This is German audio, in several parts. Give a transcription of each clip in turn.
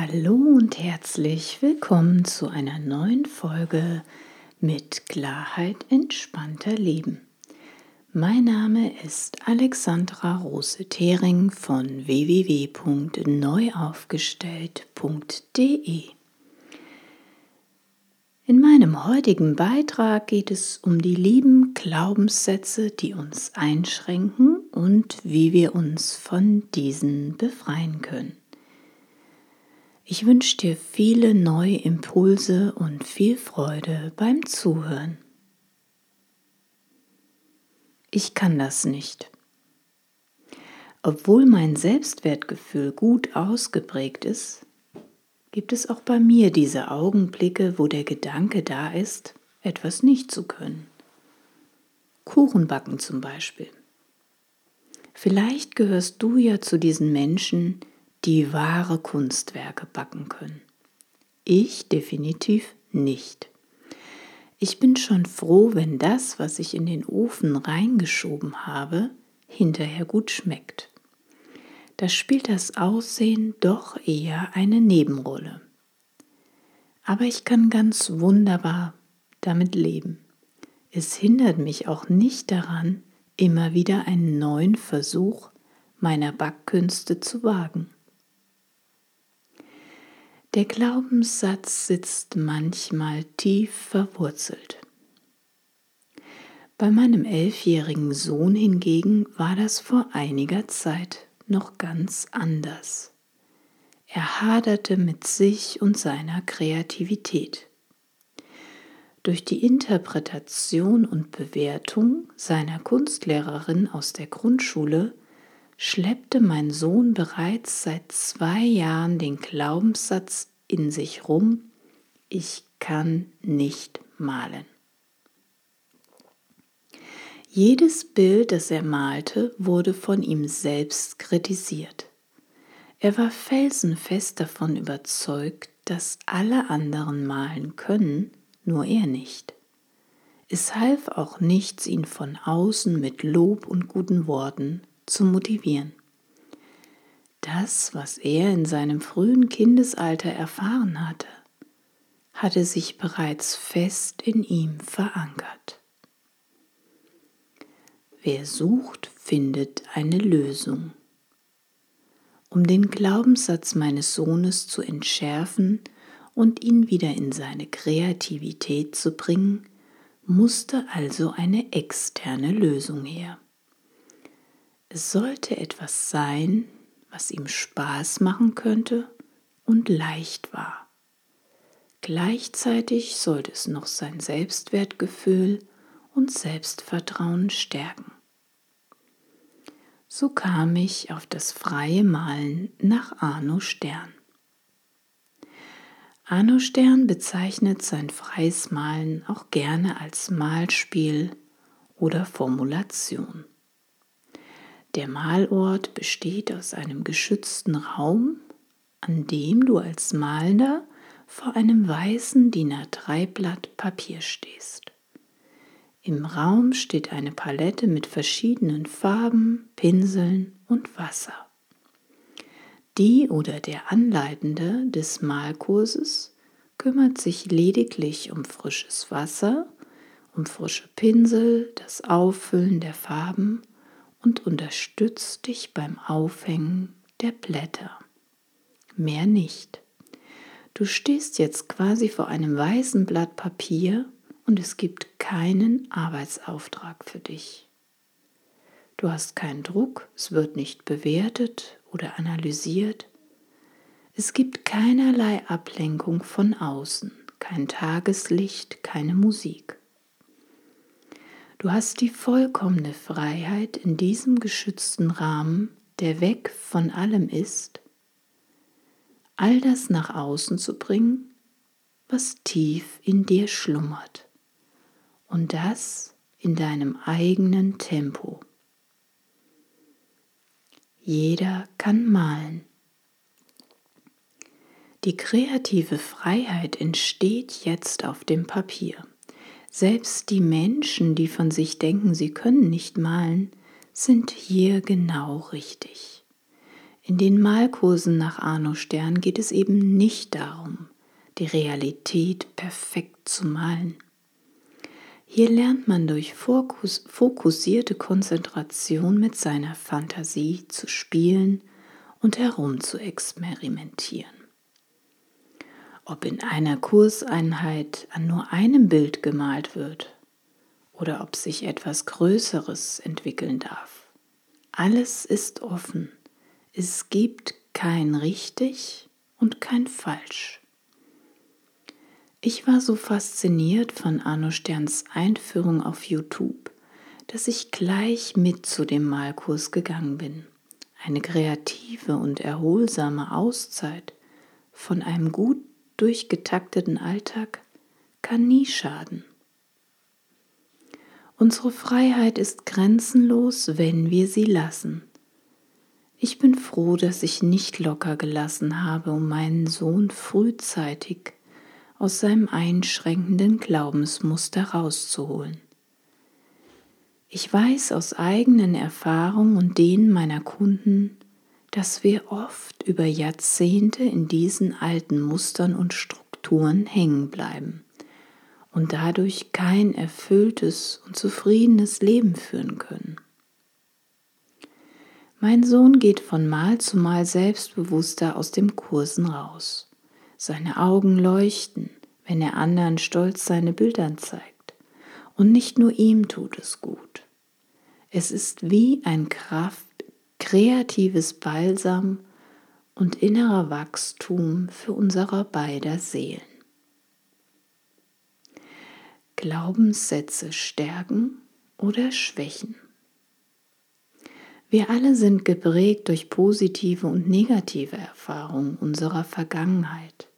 Hallo und herzlich willkommen zu einer neuen Folge mit Klarheit entspannter Leben. Mein Name ist Alexandra Rose-Thering von www.neuaufgestellt.de. In meinem heutigen Beitrag geht es um die lieben Glaubenssätze, die uns einschränken und wie wir uns von diesen befreien können. Ich wünsche dir viele neue Impulse und viel Freude beim Zuhören. Ich kann das nicht. Obwohl mein Selbstwertgefühl gut ausgeprägt ist, gibt es auch bei mir diese Augenblicke, wo der Gedanke da ist, etwas nicht zu können. Kuchen backen zum Beispiel. Vielleicht gehörst du ja zu diesen Menschen, die wahre Kunstwerke backen können. Ich definitiv nicht. Ich bin schon froh, wenn das, was ich in den Ofen reingeschoben habe, hinterher gut schmeckt. Da spielt das Aussehen doch eher eine Nebenrolle. Aber ich kann ganz wunderbar damit leben. Es hindert mich auch nicht daran, immer wieder einen neuen Versuch meiner Backkünste zu wagen. Der Glaubenssatz sitzt manchmal tief verwurzelt. Bei meinem elfjährigen Sohn hingegen war das vor einiger Zeit noch ganz anders. Er haderte mit sich und seiner Kreativität. Durch die Interpretation und Bewertung seiner Kunstlehrerin aus der Grundschule schleppte mein Sohn bereits seit zwei Jahren den Glaubenssatz in sich rum, ich kann nicht malen. Jedes Bild, das er malte, wurde von ihm selbst kritisiert. Er war felsenfest davon überzeugt, dass alle anderen malen können, nur er nicht. Es half auch nichts, ihn von außen mit Lob und guten Worten zu motivieren. Das, was er in seinem frühen Kindesalter erfahren hatte, hatte sich bereits fest in ihm verankert. Wer sucht, findet eine Lösung. Um den Glaubenssatz meines Sohnes zu entschärfen und ihn wieder in seine Kreativität zu bringen, musste also eine externe Lösung her. Es sollte etwas sein, was ihm Spaß machen könnte und leicht war. Gleichzeitig sollte es noch sein Selbstwertgefühl und Selbstvertrauen stärken. So kam ich auf das freie Malen nach Arno Stern. Arno Stern bezeichnet sein freies Malen auch gerne als Malspiel oder Formulation. Der Malort besteht aus einem geschützten Raum, an dem du als Malender vor einem weißen DIN A3-Blatt Papier stehst. Im Raum steht eine Palette mit verschiedenen Farben, Pinseln und Wasser. Die oder der Anleitende des Malkurses kümmert sich lediglich um frisches Wasser, um frische Pinsel, das Auffüllen der Farben und unterstützt dich beim Aufhängen der Blätter. Mehr nicht. Du stehst jetzt quasi vor einem weißen Blatt Papier und es gibt keinen Arbeitsauftrag für dich. Du hast keinen Druck, es wird nicht bewertet oder analysiert. Es gibt keinerlei Ablenkung von außen, kein Tageslicht, keine Musik. Du hast die vollkommene Freiheit in diesem geschützten Rahmen, der weg von allem ist, all das nach außen zu bringen, was tief in dir schlummert. Und das in deinem eigenen Tempo. Jeder kann malen. Die kreative Freiheit entsteht jetzt auf dem Papier. Selbst die Menschen, die von sich denken, sie können nicht malen, sind hier genau richtig. In den Malkursen nach Arno Stern geht es eben nicht darum, die Realität perfekt zu malen. Hier lernt man durch fokus fokussierte Konzentration mit seiner Fantasie zu spielen und herum zu experimentieren. Ob in einer Kurseinheit an nur einem Bild gemalt wird oder ob sich etwas Größeres entwickeln darf. Alles ist offen es gibt kein richtig und kein falsch. Ich war so fasziniert von Arno Sterns Einführung auf YouTube, dass ich gleich mit zu dem Malkurs gegangen bin. Eine kreative und erholsame Auszeit von einem gut durchgetakteten Alltag kann nie schaden. Unsere Freiheit ist grenzenlos, wenn wir sie lassen. Ich bin froh, dass ich nicht locker gelassen habe, um meinen Sohn frühzeitig aus seinem einschränkenden Glaubensmuster rauszuholen. Ich weiß aus eigenen Erfahrungen und denen meiner Kunden, dass wir oft über Jahrzehnte in diesen alten Mustern und Strukturen hängen bleiben und dadurch kein erfülltes und zufriedenes Leben führen können. Mein Sohn geht von Mal zu Mal selbstbewusster aus dem Kursen raus. Seine Augen leuchten, wenn er anderen stolz seine Bilder zeigt. Und nicht nur ihm tut es gut. Es ist wie ein Kraft, kreatives Balsam und innerer Wachstum für unsere beider Seelen. Glaubenssätze stärken oder schwächen. Wir alle sind geprägt durch positive und negative Erfahrungen unserer Vergangenheit.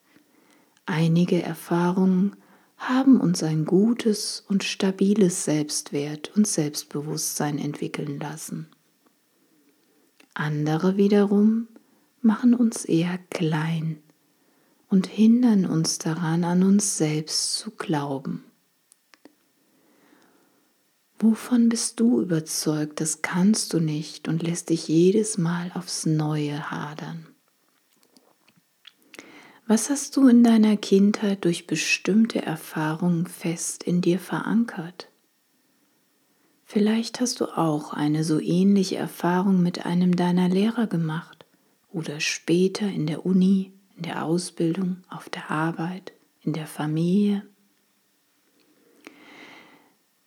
Einige Erfahrungen haben uns ein gutes und stabiles Selbstwert und Selbstbewusstsein entwickeln lassen. Andere wiederum machen uns eher klein und hindern uns daran, an uns selbst zu glauben. Wovon bist du überzeugt, das kannst du nicht und lässt dich jedes Mal aufs Neue hadern? Was hast du in deiner Kindheit durch bestimmte Erfahrungen fest in dir verankert? Vielleicht hast du auch eine so ähnliche Erfahrung mit einem deiner Lehrer gemacht oder später in der Uni, in der Ausbildung, auf der Arbeit, in der Familie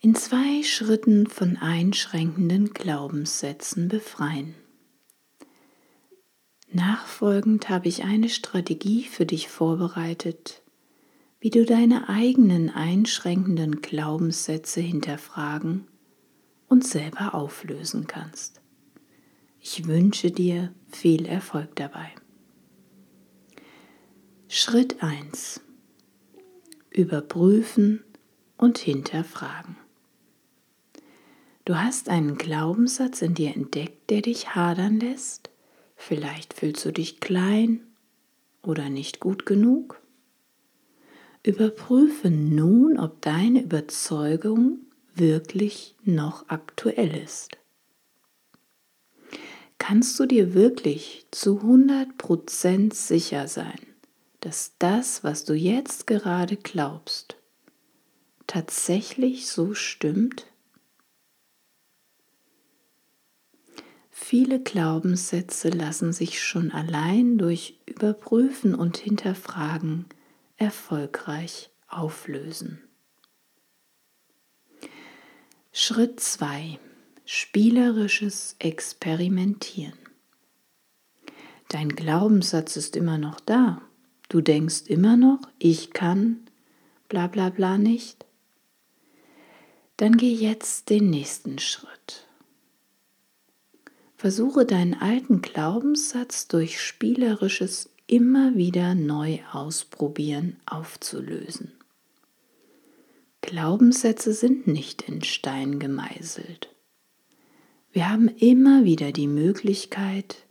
in zwei Schritten von einschränkenden Glaubenssätzen befreien. Nachfolgend habe ich eine Strategie für dich vorbereitet, wie du deine eigenen einschränkenden Glaubenssätze hinterfragen und selber auflösen kannst. Ich wünsche dir viel Erfolg dabei. Schritt 1. Überprüfen und hinterfragen. Du hast einen Glaubenssatz in dir entdeckt, der dich hadern lässt. Vielleicht fühlst du dich klein oder nicht gut genug. Überprüfe nun, ob deine Überzeugung wirklich noch aktuell ist. Kannst du dir wirklich zu 100% sicher sein, dass das, was du jetzt gerade glaubst, tatsächlich so stimmt? Viele Glaubenssätze lassen sich schon allein durch Überprüfen und Hinterfragen erfolgreich auflösen. Schritt 2. Spielerisches Experimentieren. Dein Glaubenssatz ist immer noch da. Du denkst immer noch, ich kann bla bla bla nicht. Dann geh jetzt den nächsten Schritt. Versuche deinen alten Glaubenssatz durch spielerisches immer wieder neu ausprobieren aufzulösen. Glaubenssätze sind nicht in Stein gemeißelt. Wir haben immer wieder die Möglichkeit,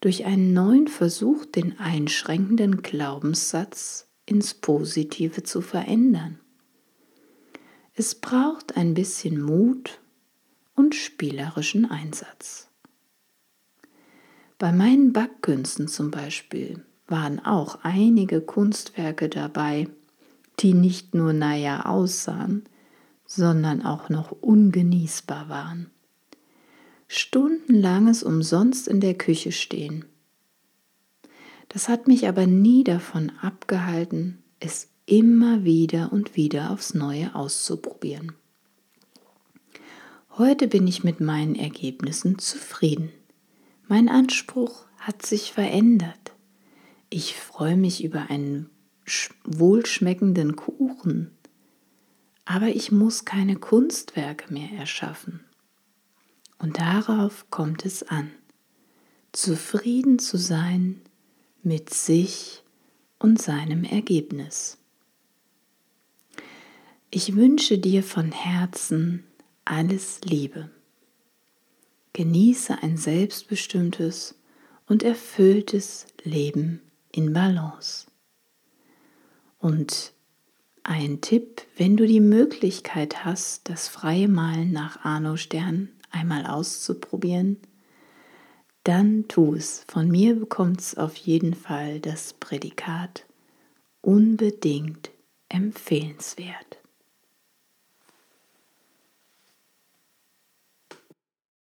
durch einen neuen Versuch den einschränkenden Glaubenssatz ins Positive zu verändern. Es braucht ein bisschen Mut und spielerischen Einsatz. Bei meinen Backkünsten zum Beispiel waren auch einige Kunstwerke dabei, die nicht nur naja aussahen, sondern auch noch ungenießbar waren. Stundenlanges umsonst in der Küche stehen. Das hat mich aber nie davon abgehalten, es immer wieder und wieder aufs Neue auszuprobieren. Heute bin ich mit meinen Ergebnissen zufrieden. Mein Anspruch hat sich verändert. Ich freue mich über einen wohlschmeckenden Kuchen, aber ich muss keine Kunstwerke mehr erschaffen. Und darauf kommt es an, zufrieden zu sein mit sich und seinem Ergebnis. Ich wünsche dir von Herzen alles Liebe. Genieße ein selbstbestimmtes und erfülltes Leben in Balance. Und ein Tipp, wenn du die Möglichkeit hast, das freie Malen nach Arno Stern einmal auszuprobieren, dann tu es. Von mir bekommt es auf jeden Fall das Prädikat unbedingt empfehlenswert.